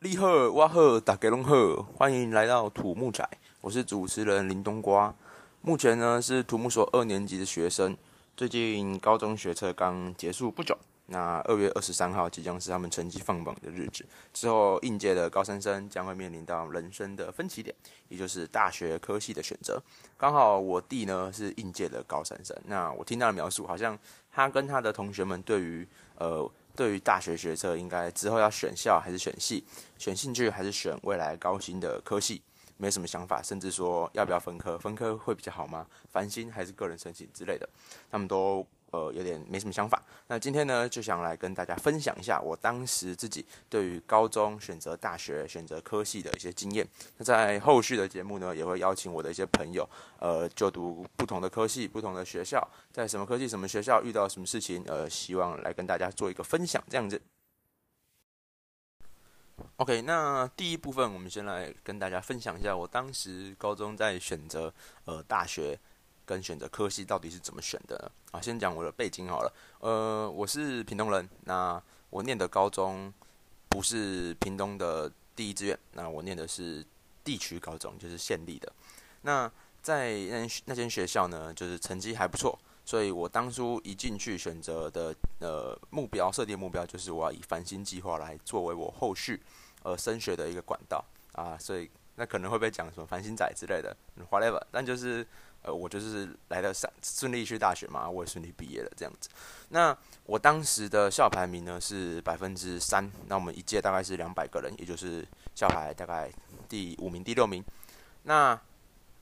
立贺哇贺打给龙贺，欢迎来到土木仔，我是主持人林冬瓜。目前呢是土木所二年级的学生，最近高中学测刚结束不久，那二月二十三号即将是他们成绩放榜的日子，之后应届的高三生将会面临到人生的分歧点，也就是大学科系的选择。刚好我弟呢是应届的高三生，那我听他的描述，好像他跟他的同学们对于呃。对于大学学测，应该之后要选校还是选系，选兴趣还是选未来高薪的科系，没什么想法，甚至说要不要分科，分科会比较好吗？繁星还是个人申请之类的，他们都。呃，有点没什么想法。那今天呢，就想来跟大家分享一下我当时自己对于高中选择大学、选择科系的一些经验。那在后续的节目呢，也会邀请我的一些朋友，呃，就读不同的科系、不同的学校，在什么科系、什么学校遇到什么事情，呃，希望来跟大家做一个分享，这样子。OK，那第一部分，我们先来跟大家分享一下我当时高中在选择呃大学。跟选择科系到底是怎么选的啊？先讲我的背景好了。呃，我是屏东人，那我念的高中不是屏东的第一志愿，那我念的是地区高中，就是县立的。那在那那间学校呢，就是成绩还不错，所以我当初一进去选择的呃目标设定目标就是我要以繁星计划来作为我后续呃升学的一个管道啊，所以那可能会被讲什么繁星仔之类的，whatever，但就是。呃，我就是来了上顺利去大学嘛，我也顺利毕业了这样子。那我当时的校排名呢是百分之三，那我们一届大概是两百个人，也就是校排大概第五名、第六名。那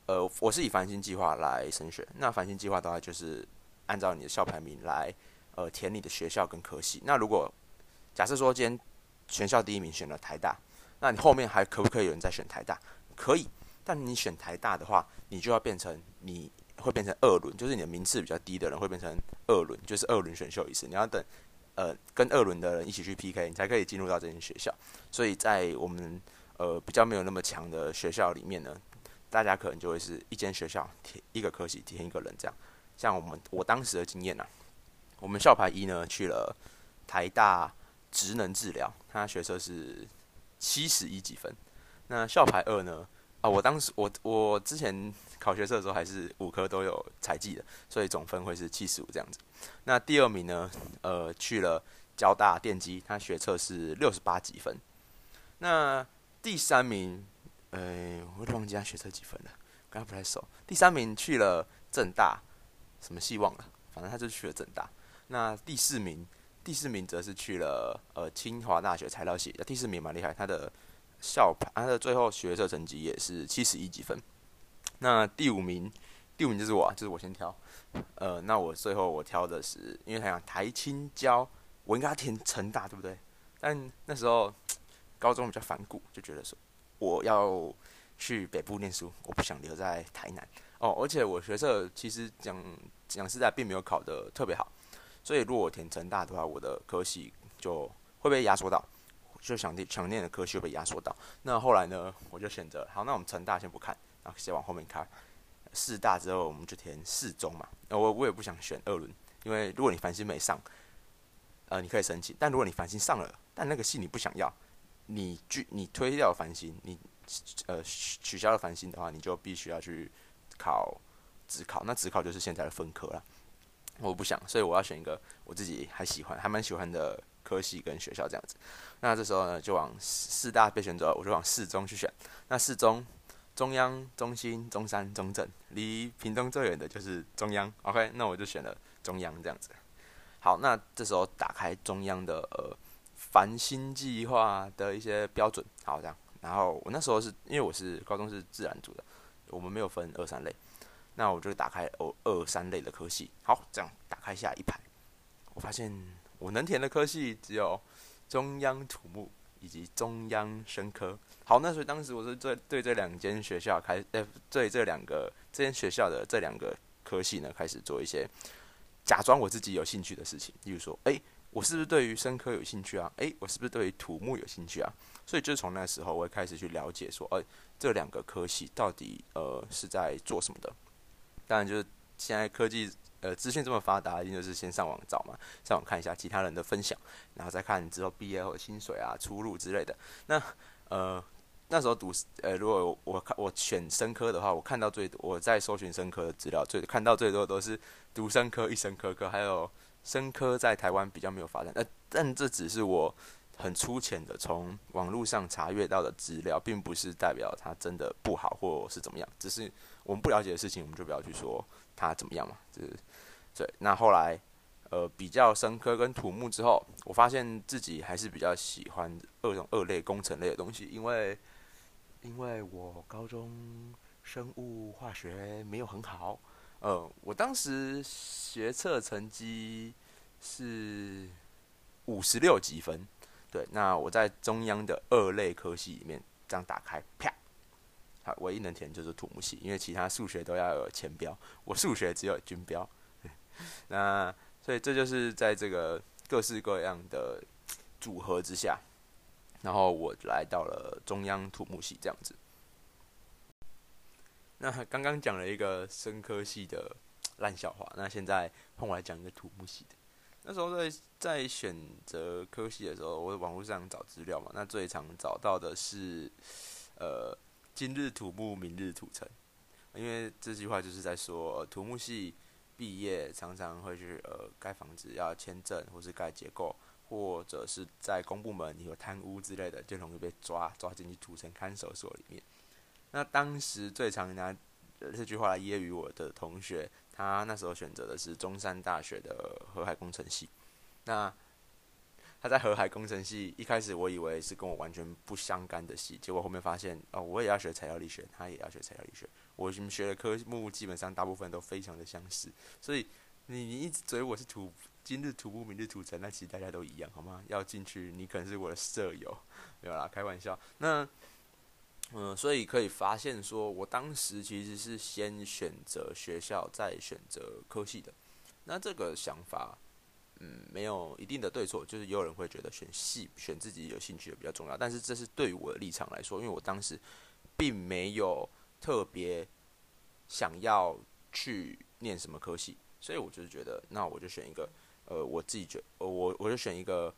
呃，我是以繁星计划来升学，那繁星计划的话就是按照你的校排名来呃填你的学校跟科系。那如果假设说今天全校第一名选了台大，那你后面还可不可以有人再选台大？可以。但你选台大的话，你就要变成你会变成二轮，就是你的名次比较低的人会变成二轮，就是二轮选秀一次。你要等呃跟二轮的人一起去 PK，你才可以进入到这间学校。所以在我们呃比较没有那么强的学校里面呢，大家可能就会是一间学校填一个科系填一个人这样。像我们我当时的经验呐，我们校排一呢去了台大职能治疗，他学测是七十一几分。那校排二呢？啊，我当时我我之前考学测的时候还是五科都有采集的，所以总分会是七十五这样子。那第二名呢，呃，去了交大电机，他学测是六十八几分。那第三名，呃，我忘记他学测几分了，刚刚不太熟。第三名去了正大，什么希望了？反正他就去了正大。那第四名，第四名则是去了呃清华大学材料系，那第四名蛮厉害，他的。校排，他的最后学测成绩也是七十一几分。那第五名，第五名就是我，就是我先挑。呃，那我最后我挑的是，因为他讲台青交，我应该填成大，对不对？但那时候高中比较反骨，就觉得说我要去北部念书，我不想留在台南。哦，而且我学测其实讲讲实在并没有考得特别好，所以如果我填成大的话，我的科系就会被压缩到。就想念想念的科系被压缩到，那后来呢，我就选择好，那我们成大先不看，然后先往后面看，四大之后我们就填四中嘛。那我我也不想选二轮，因为如果你繁星没上，呃，你可以申请；但如果你繁星上了，但那个系你不想要，你拒你推掉繁星，你呃取消了繁星的话，你就必须要去考职考。那职考就是现在的分科了。我不想，所以我要选一个我自己还喜欢、还蛮喜欢的。科系跟学校这样子，那这时候呢，就往四大被选择，我就往四中去选。那四中，中央、中心、中山、中正，离屏东最远的就是中央。OK，那我就选了中央这样子。好，那这时候打开中央的呃繁星计划的一些标准，好这样。然后我那时候是因为我是高中是自然组的，我们没有分二三类，那我就打开二二三类的科系。好，这样打开下一排，我发现。我能填的科系只有中央土木以及中央生科。好，那所以当时我是对对这两间学校开，呃，对这两个这间学校的这两个科系呢，开始做一些假装我自己有兴趣的事情。例如说，诶，我是不是对于生科有兴趣啊？诶，我是不是对于土木有兴趣啊？所以就从那时候，我会开始去了解说，诶，这两个科系到底呃是在做什么的。当然就是现在科技呃资讯这么发达，一定就是先上网找嘛，上网看一下其他人的分享，然后再看之后毕业后薪水啊、出路之类的。那呃那时候读呃，如果我看我选生科的话，我看到最多我在搜寻生科的资料，最看到最多的都是读生科、一生科科，还有生科在台湾比较没有发展。呃，但这只是我。很粗浅的从网络上查阅到的资料，并不是代表它真的不好或是怎么样，只是我们不了解的事情，我们就不要去说它怎么样嘛。就是对。那后来呃比较生科跟土木之后，我发现自己还是比较喜欢二种二类工程类的东西，因为因为我高中生物化学没有很好，呃，我当时学测成绩是五十六积分。对，那我在中央的二类科系里面这样打开，啪，好，唯一能填就是土木系，因为其他数学都要有前标，我数学只有军标。那所以这就是在这个各式各样的组合之下，然后我来到了中央土木系这样子。那刚刚讲了一个生科系的烂笑话，那现在换我来讲一个土木系的。那时候在在选择科系的时候，我网络上找资料嘛，那最常找到的是，呃，今日土木，明日土城，因为这句话就是在说土木系毕业常常会去呃盖房子要签证，或是盖结构，或者是在公部门有贪污之类的，就容易被抓抓进去土城看守所里面。那当时最常拿这句话来揶揄我的同学。他那时候选择的是中山大学的河海工程系。那他在河海工程系一开始，我以为是跟我完全不相干的系，结果后面发现，哦，我也要学材料力学，他也要学材料力学，我们学的科目基本上大部分都非常的相似。所以你你一直追我是土今日土木明日土城，那其实大家都一样，好吗？要进去，你可能是我的舍友，没有啦，开玩笑。那。嗯，所以可以发现，说我当时其实是先选择学校，再选择科系的。那这个想法，嗯，没有一定的对错，就是也有人会觉得选系、选自己有兴趣的比较重要。但是这是对于我的立场来说，因为我当时并没有特别想要去念什么科系，所以我就是觉得，那我就选一个，呃，我自己觉，呃，我我就选一个。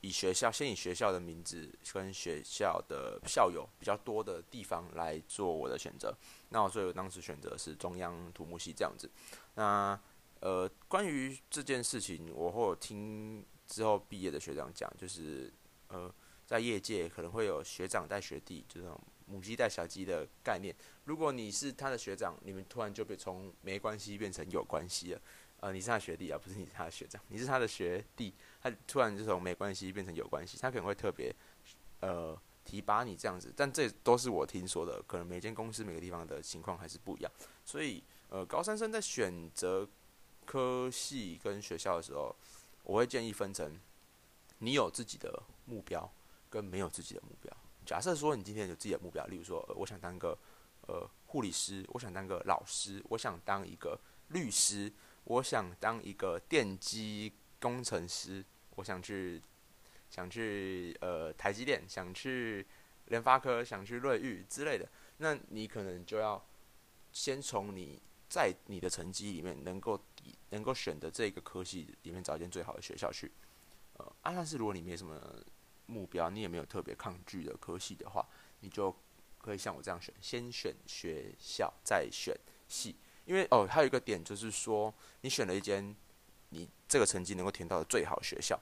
以学校先以学校的名字跟学校的校友比较多的地方来做我的选择，那我所以我当时选择是中央土木系这样子。那呃，关于这件事情，我会听之后毕业的学长讲，就是呃，在业界可能会有学长带学弟，这种母鸡带小鸡的概念。如果你是他的学长，你们突然就被从没关系变成有关系了。呃，你是他学弟啊，不是你是他的学长，你是他的学弟。他突然就从没关系变成有关系，他可能会特别呃提拔你这样子，但这都是我听说的，可能每间公司每个地方的情况还是不一样。所以呃，高三生在选择科系跟学校的时候，我会建议分成你有自己的目标跟没有自己的目标。假设说你今天有自己的目标，例如说我想当个呃护理师，我想当个老师，我想当一个律师，我想当一个电机。工程师，我想去，想去呃台积电，想去联发科，想去瑞昱之类的。那你可能就要先从你在你的成绩里面能够能够选的这个科系里面找一间最好的学校去。呃，啊，但是如果你没什么目标，你也没有特别抗拒的科系的话，你就可以像我这样选，先选学校再选系。因为哦，还有一个点就是说，你选了一间。你这个成绩能够填到的最好学校，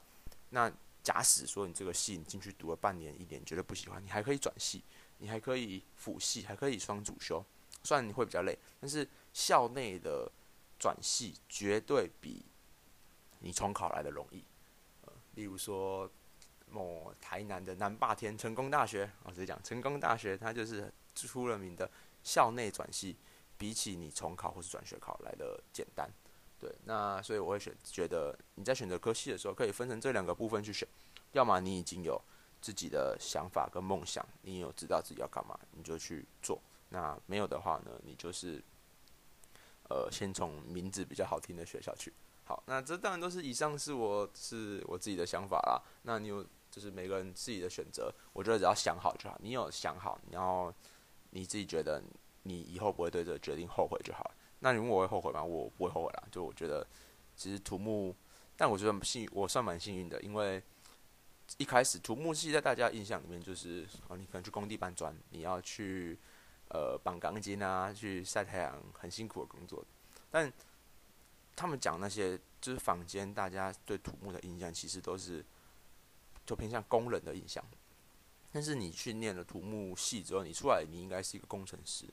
那假使说你这个系你进去读了半年一年，觉得不喜欢，你还可以转系，你还可以辅系，还可以双主修，虽然你会比较累，但是校内的转系绝对比你重考来的容易。呃，例如说某台南的南霸天成功大学，我直接讲成功大学，它就是出了名的校内转系，比起你重考或是转学考来的简单。对，那所以我会选，觉得你在选择科系的时候，可以分成这两个部分去选。要么你已经有自己的想法跟梦想，你有知道自己要干嘛，你就去做。那没有的话呢，你就是，呃，先从名字比较好听的学校去。好，那这当然都是以上是我是我自己的想法啦。那你有就是每个人自己的选择，我觉得只要想好就好。你有想好，然后你自己觉得你以后不会对这个决定后悔就好。那你问我会后悔吗？我不会后悔啦。就我觉得，其实土木，但我觉得幸我算蛮幸运的，因为一开始土木系在大家印象里面就是哦，你可能去工地搬砖，你要去呃绑钢筋啊，去晒太阳，很辛苦的工作。但他们讲那些就是坊间大家对土木的印象，其实都是就偏向工人的印象。但是你去念了土木系之后，你出来你应该是一个工程师。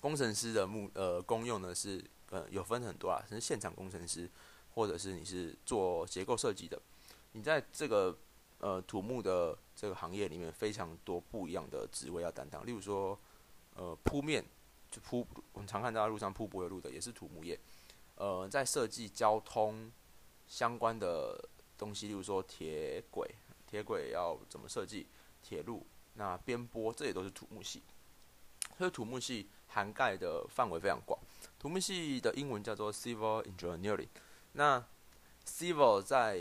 工程师的目呃功用呢是呃有分很多啊，是现场工程师，或者是你是做结构设计的。你在这个呃土木的这个行业里面，非常多不一样的职位要担当。例如说，呃铺面就铺，我们常看到路上铺柏油路的也是土木业。呃，在设计交通相关的东西，例如说铁轨，铁轨要怎么设计？铁路那边波，这也都是土木系。所以土木系。涵盖的范围非常广，土木系的英文叫做 civil engineering。那 civil 在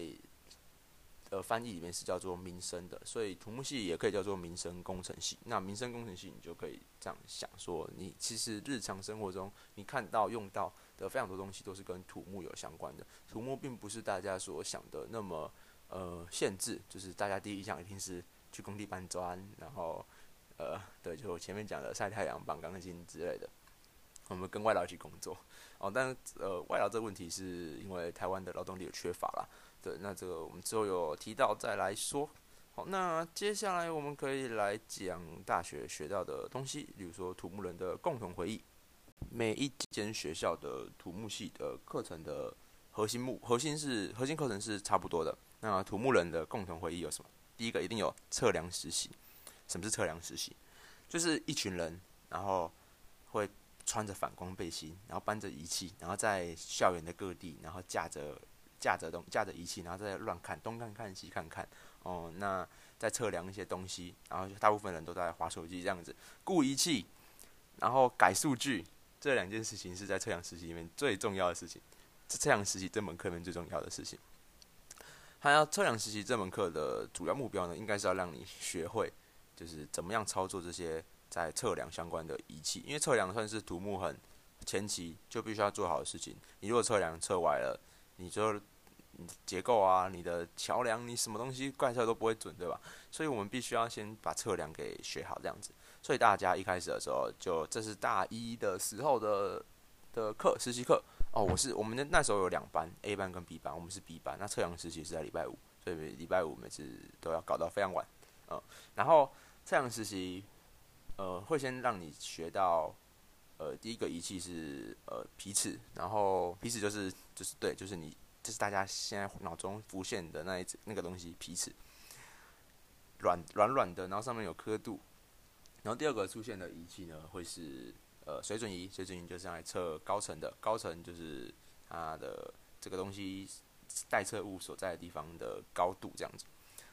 呃翻译里面是叫做民生的，所以土木系也可以叫做民生工程系。那民生工程系你就可以这样想说，你其实日常生活中你看到用到的非常多东西都是跟土木有相关的。土木并不是大家所想的那么呃限制，就是大家第一印象一定是去工地搬砖，然后。呃，对，就我前面讲的晒太阳、绑钢筋之类的，我们跟外劳一起工作哦。但呃，外劳这个问题是因为台湾的劳动力有缺乏啦。对，那这个我们之后有提到再来说。好，那接下来我们可以来讲大学学到的东西，比如说土木人的共同回忆。每一间学校的土木系的课程的核心目核心是核心课程是差不多的。那土木人的共同回忆有什么？第一个一定有测量实习。什么是测量实习？就是一群人，然后会穿着反光背心，然后搬着仪器，然后在校园的各地，然后架着架着东架着仪器，然后在乱看东看看西看看。哦，那在测量一些东西，然后大部分人都在划手机这样子，顾仪器，然后改数据，这两件事情是在测量实习里面最重要的事情。是测量实习这门课里面最重要的事情，还要测量实习这门课的主要目标呢，应该是要让你学会。就是怎么样操作这些在测量相关的仪器，因为测量算是土木很前期就必须要做好的事情。你如果测量测歪了，你就你结构啊、你的桥梁、你什么东西怪测都不会准，对吧？所以我们必须要先把测量给学好，这样子。所以大家一开始的时候，就这是大一的时候的的课实习课哦。我是我们的那时候有两班，A 班跟 B 班，我们是 B 班。那测量实习是在礼拜五，所以礼拜五每次都要搞到非常晚，嗯，然后。测量实习，呃，会先让你学到，呃，第一个仪器是呃皮尺，然后皮尺就是就是对，就是你就是大家现在脑中浮现的那一只那个东西皮尺，软软软的，然后上面有刻度，然后第二个出现的仪器呢，会是呃水准仪，水准仪就是用来测高层的，高层就是它的这个东西待测物所在的地方的高度这样子。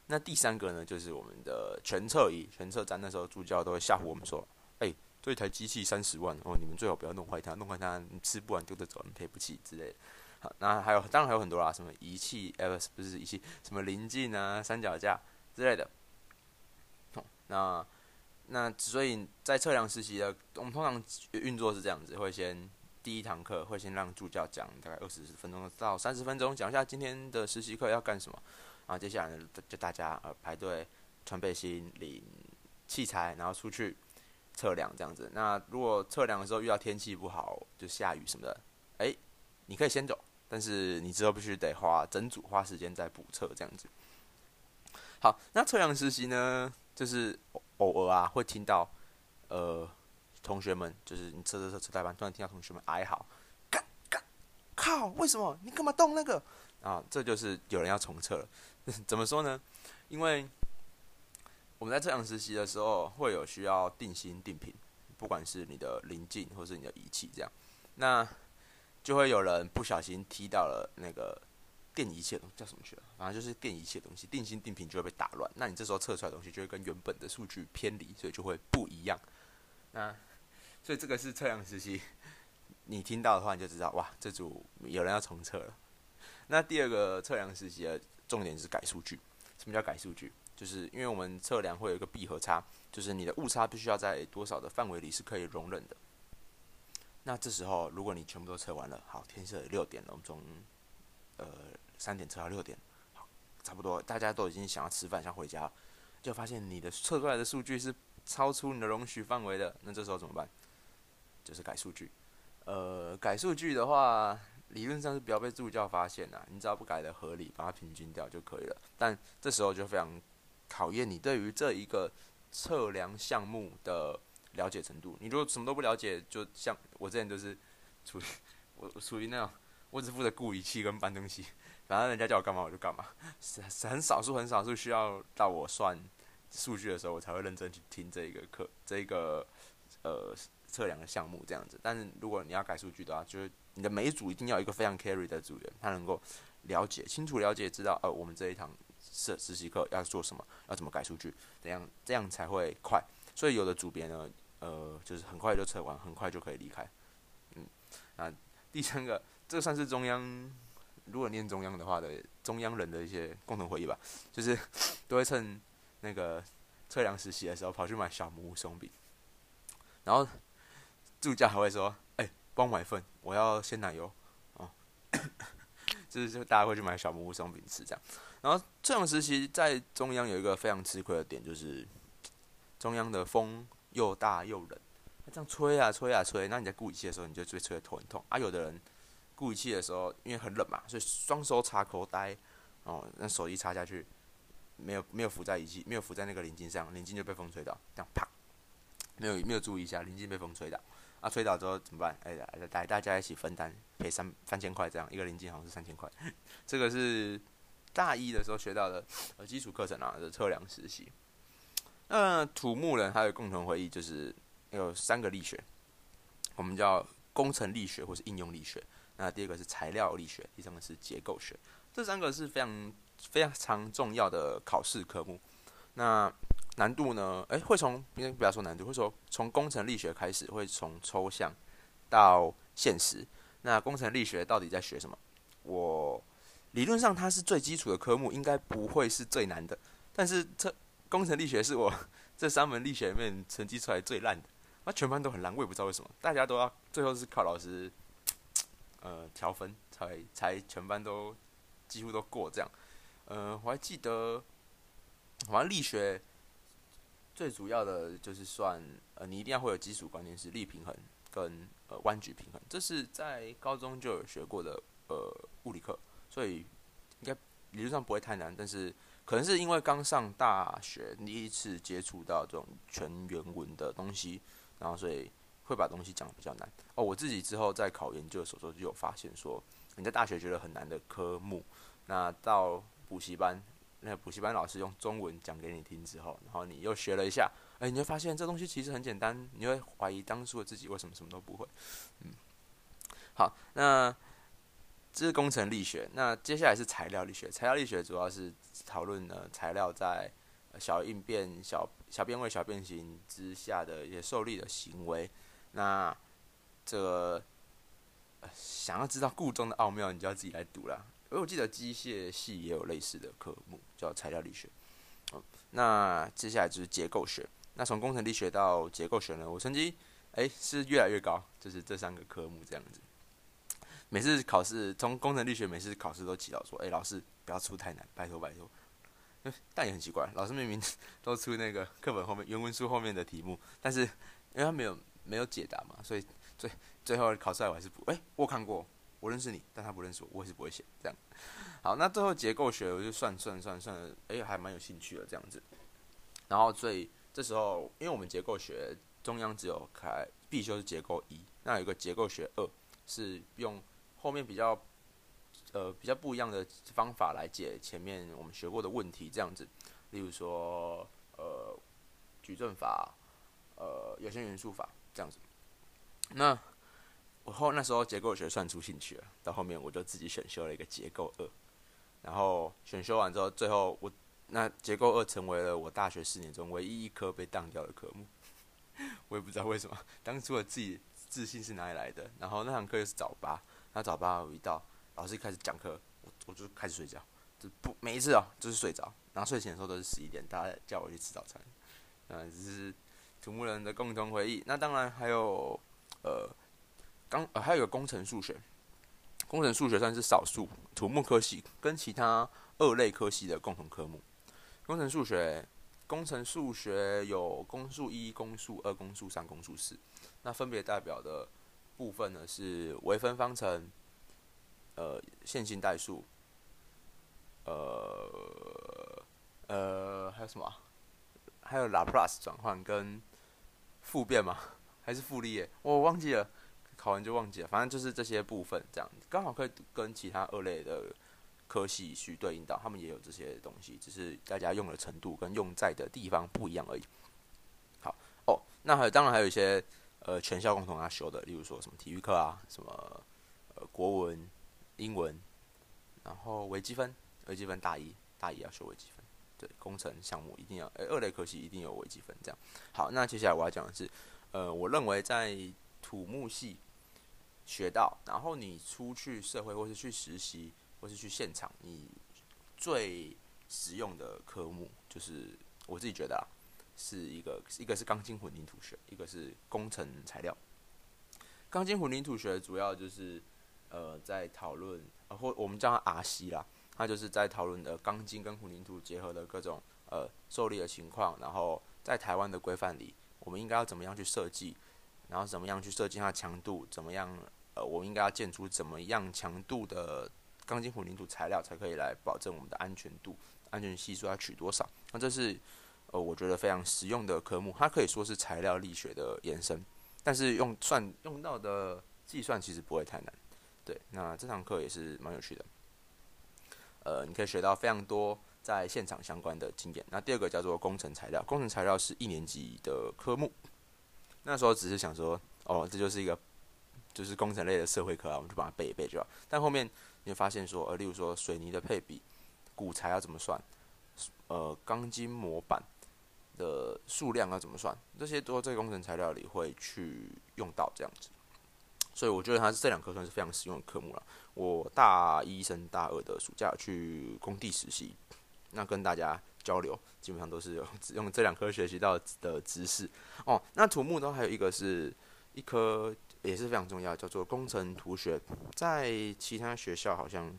那第三个呢，就是我们的全测仪、全测站。那时候助教都会吓唬我们说：“哎，这一台机器三十万哦，你们最好不要弄坏它，弄坏它你吃不完丢着走，你赔不起之类的。”好，那还有当然还有很多啦，什么仪器，呃，不是仪器，什么临近啊、三脚架之类的。那那所以在测量实习的，我们通常运作是这样子：会先第一堂课会先让助教讲大概二十分钟到三十分钟，讲一下今天的实习课要干什么。然后接下来呢，就大家呃排队穿背心、领器材，然后出去测量这样子。那如果测量的时候遇到天气不好，就下雨什么的，哎，你可以先走，但是你之后必须得花整组花时间再补测这样子。好，那测量实习呢，就是偶尔啊会听到呃同学们，就是你测测测测代班，突然听到同学们哀嚎，干干靠，为什么你干嘛动那个？啊，这就是有人要重测了。怎么说呢？因为我们在测量实习的时候，会有需要定心定频，不管是你的临近或是你的仪器这样，那就会有人不小心踢到了那个电一切东西，叫什么去了？反正就是电一切东西，定心定频就会被打乱。那你这时候测出来的东西就会跟原本的数据偏离，所以就会不一样。那所以这个是测量实习，你听到的话你就知道，哇，这组有人要重测了。那第二个测量实习的。重点是改数据。什么叫改数据？就是因为我们测量会有一个闭合差，就是你的误差必须要在多少的范围里是可以容忍的。那这时候如果你全部都测完了，好，天色六点了，我们从呃三点测到六点，好，差不多大家都已经想要吃饭想回家，就发现你的测出来的数据是超出你的容许范围的，那这时候怎么办？就是改数据。呃，改数据的话，理论上是不要被助教发现呐，你只要不改的合理，把它平均掉就可以了。但这时候就非常考验你对于这一个测量项目的了解程度。你如果什么都不了解，就像我之前就是处于我属于那种，我只负责顾仪器跟搬东西，反正人家叫我干嘛我就干嘛。是很少数很少数需要到我算数据的时候，我才会认真去听这一个课，这一个呃。测量的项目这样子，但是如果你要改数据的话，就是你的每一组一定要有一个非常 carry 的组员，他能够了解、清楚了解、知道，呃，我们这一堂实实习课要做什么，要怎么改数据，怎样这样才会快。所以有的组别呢，呃，就是很快就测完，很快就可以离开。嗯，那第三个，这算是中央，如果念中央的话的中央人的一些共同回忆吧，就是都会趁那个测量实习的时候跑去买小木屋松饼，然后。助教还会说：“哎，帮我买份，我要鲜奶油。”哦，就是就大家会去买小木屋松饼吃这样。然后这种实习在中央有一个非常吃亏的点，就是中央的风又大又冷，这样吹啊吹啊吹。那你在顾仪器的时候，你就最吹得头很痛。啊，有的人固仪器的时候因为很冷嘛，所以双手插口袋，哦，那手一插下去，没有没有浮在仪器，没有浮在那个零件上，零件就被风吹到，这样啪，没有没有注意一下，零件被风吹到。啊，吹倒之后怎么办？哎，来大家一起分担，赔三三千块这样，一个零件好像是三千块。这个是大一的时候学到的呃基础课程啊的测量实习。那土木人还有共同回忆，就是有三个力学，我们叫工程力学或是应用力学。那第二个是材料力学，第三个是结构学。这三个是非常非常重要的考试科目。那难度呢？诶，会从应该，不要说难度，会说从工程力学开始，会从抽象到现实。那工程力学到底在学什么？我理论上它是最基础的科目，应该不会是最难的。但是这工程力学是我 这三门力学里面成绩出来最烂的，那全班都很烂，我也不知道为什么。大家都要最后是靠老师呃调分才才全班都几乎都过这样。呃，我还记得好像力学。最主要的就是算，呃，你一定要会有基础观念是力平衡跟呃弯矩平衡，这是在高中就有学过的呃物理课，所以应该理论上不会太难，但是可能是因为刚上大学第一次接触到这种全原文的东西，然后所以会把东西讲的比较难。哦，我自己之后在考研究的时候就有发现说，你在大学觉得很难的科目，那到补习班。那补习班老师用中文讲给你听之后，然后你又学了一下，哎，你就发现这东西其实很简单，你会怀疑当初的自己为什么什么都不会。嗯，好，那这是工程力学，那接下来是材料力学。材料力学主要是讨论呢材料在小应变、小小变位、小变形之下的一些受力的行为。那这想要知道故中的奥妙，你就要自己来读了。而我记得机械系也有类似的科目，叫材料力学。那接下来就是结构学。那从工程力学到结构学呢，我成绩哎是越来越高，就是这三个科目这样子。每次考试，从工程力学每次考试都祈祷说：“哎，老师不要出太难，拜托拜托。”但也很奇怪，老师明明 都出那个课本后面原文书后面的题目，但是因为他没有没有解答嘛，所以最最后考出来我还是不哎，我看过。我认识你，但他不认识我，我也是不会写这样。好，那最后结构学我就算算算算，哎，还蛮有兴趣的这样子。然后最这时候，因为我们结构学中央只有开必修是结构一，那有一个结构学二，是用后面比较呃比较不一样的方法来解前面我们学过的问题这样子。例如说呃矩阵法，呃有限元素法这样子。那我后那时候结构学算出兴趣了，到后面我就自己选修了一个结构二，然后选修完之后，最后我那结构二成为了我大学四年中唯一一科被当掉的科目，我也不知道为什么，当初我自己自信是哪里来的？然后那堂课又是早八，那早八我一到，老师一开始讲课，我我就开始睡觉，就不每一次哦就是睡着，然后睡醒的时候都是十一点，大家叫我去吃早餐，嗯，就是土木人的共同回忆。那当然还有呃。刚呃还有个工程数学，工程数学算是少数土木科系跟其他二类科系的共同科目。工程数学，工程数学有公数一、公数二、公数三、公数四，那分别代表的部分呢是微分方程、呃线性代数、呃呃还有什么？还有拉普拉斯转换跟复变吗？还是复利耶？我忘记了，考完就忘记了。反正就是这些部分，这样刚好可以跟其他二类的。科系去对应到，他们也有这些东西，只是大家用的程度跟用在的地方不一样而已。好哦，那还当然还有一些呃全校共同要修的，例如说什么体育课啊，什么呃国文、英文，然后微积分，微积分大一大一要修微积分，工程项目一定要，诶二类科系一定有微积分这样。好，那接下来我要讲的是，呃，我认为在土木系学到，然后你出去社会或是去实习。或是去现场，你最实用的科目就是我自己觉得啊，是一个一个是钢筋混凝土学，一个是工程材料。钢筋混凝土学主要就是呃在讨论，或我们叫它 RC 啦，它就是在讨论的钢筋跟混凝土结合的各种呃受力的情况，然后在台湾的规范里，我们应该要怎么样去设计，然后怎么样去设计它强度，怎么样呃我们应该要建出怎么样强度的。钢筋混凝土材料才可以来保证我们的安全度，安全系数要取多少？那这是呃，我觉得非常实用的科目，它可以说是材料力学的延伸，但是用算用到的计算其实不会太难。对，那这堂课也是蛮有趣的，呃，你可以学到非常多在现场相关的经验。那第二个叫做工程材料，工程材料是一年级的科目，那时候只是想说，哦，这就是一个就是工程类的社会课啊，我们就把它背一背就好。但后面你会发现说，呃，例如说水泥的配比，骨材要怎么算，呃，钢筋模板的数量要怎么算，这些都在工程材料里会去用到这样子。所以我觉得它是这两科算是非常实用的科目了。我大一升大二的暑假去工地实习，那跟大家交流，基本上都是用用这两科学习到的知识。哦，那土木呢，还有一个是一科。也是非常重要，叫做工程图学，在其他学校好像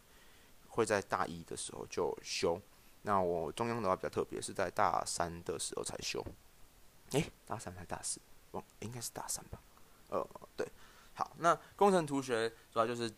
会在大一的时候就修，那我中央的话比较特别，是在大三的时候才修。诶，大三还是大四？哦，应该是大三吧。呃，对，好，那工程图学主要就是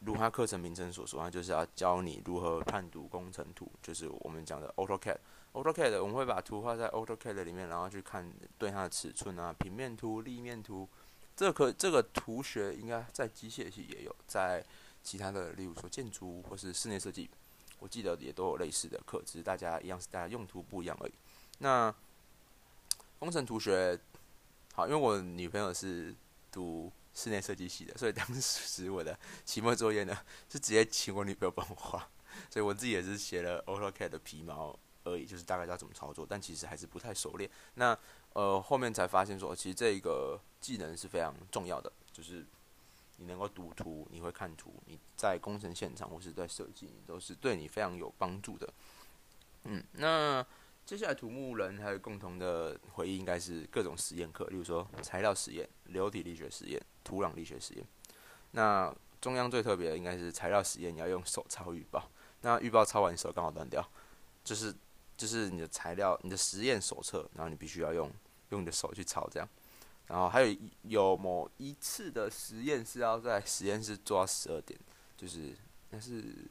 如它课程名称所说，它就是要教你如何判读工程图，就是我们讲的 AutoCAD。AutoCAD 我们会把图画在 AutoCAD 里面，然后去看对它的尺寸啊，平面图、立面图。这个这个图学应该在机械系也有，在其他的，例如说建筑或是室内设计，我记得也都有类似的课，只是大家一样是大家用途不一样而已。那工程图学，好，因为我女朋友是读室内设计系的，所以当时我的期末作业呢是直接请我女朋友帮我画，所以我自己也是写了 AutoCAD 的皮毛而已，就是大概知道怎么操作，但其实还是不太熟练。那呃，后面才发现说，其实这个技能是非常重要的，就是你能够读图，你会看图，你在工程现场或是在设计，都是对你非常有帮助的。嗯，那接下来土木人还有共同的回忆，应该是各种实验课，例如说材料实验、流体力学实验、土壤力学实验。那中央最特别的应该是材料实验，你要用手抄预报，那预报抄完手刚好断掉，就是就是你的材料、你的实验手册，然后你必须要用。用你的手去抄这样，然后还有有某一次的实验是要在实验室做到十二点，就是但是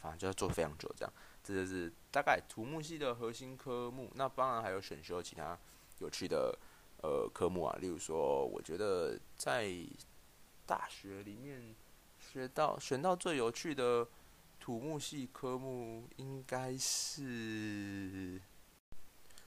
反正就要做非常久这样。这就是大概土木系的核心科目。那当然还有选修其他有趣的呃科目啊，例如说，我觉得在大学里面学到选到最有趣的土木系科目应该是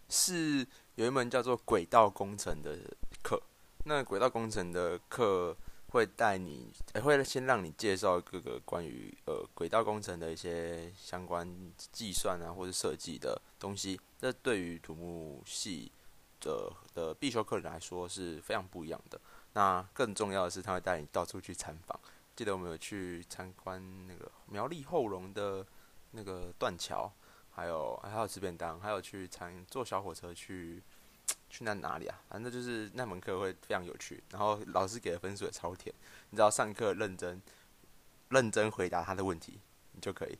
是。有一门叫做轨道工程的课，那轨道工程的课会带你，会先让你介绍各个关于呃轨道工程的一些相关计算啊或者设计的东西。这对于土木系的的必修课来说是非常不一样的。那更重要的是，他会带你到处去参访。记得我们有去参观那个苗栗后龙的那个断桥。还有还有吃便当，还有去参坐小火车去去那哪里啊？反正就是那门课会非常有趣，然后老师给的分数也超甜。你只要上课认真、认真回答他的问题，你就可以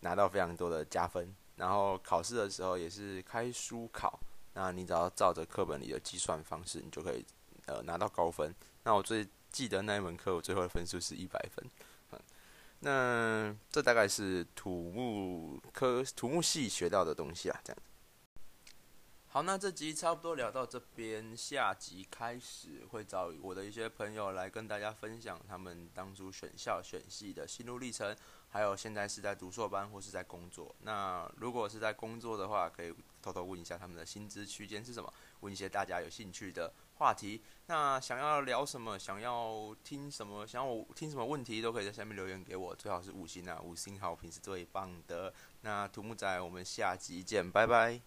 拿到非常多的加分。然后考试的时候也是开书考，那你只要照着课本里的计算方式，你就可以呃拿到高分。那我最记得那一门课，我最后的分数是一百分。嗯，那这大概是土木科土木系学到的东西啊，这样子。好，那这集差不多聊到这边，下集开始会找我的一些朋友来跟大家分享他们当初选校选系的心路历程，还有现在是在读硕班或是在工作。那如果是在工作的话，可以偷偷问一下他们的薪资区间是什么，问一些大家有兴趣的话题。那想要聊什么，想要听什么，想要我听什么问题，都可以在下面留言给我，最好是五星啊，五星好评是最棒的。那土木仔，我们下集见，拜拜。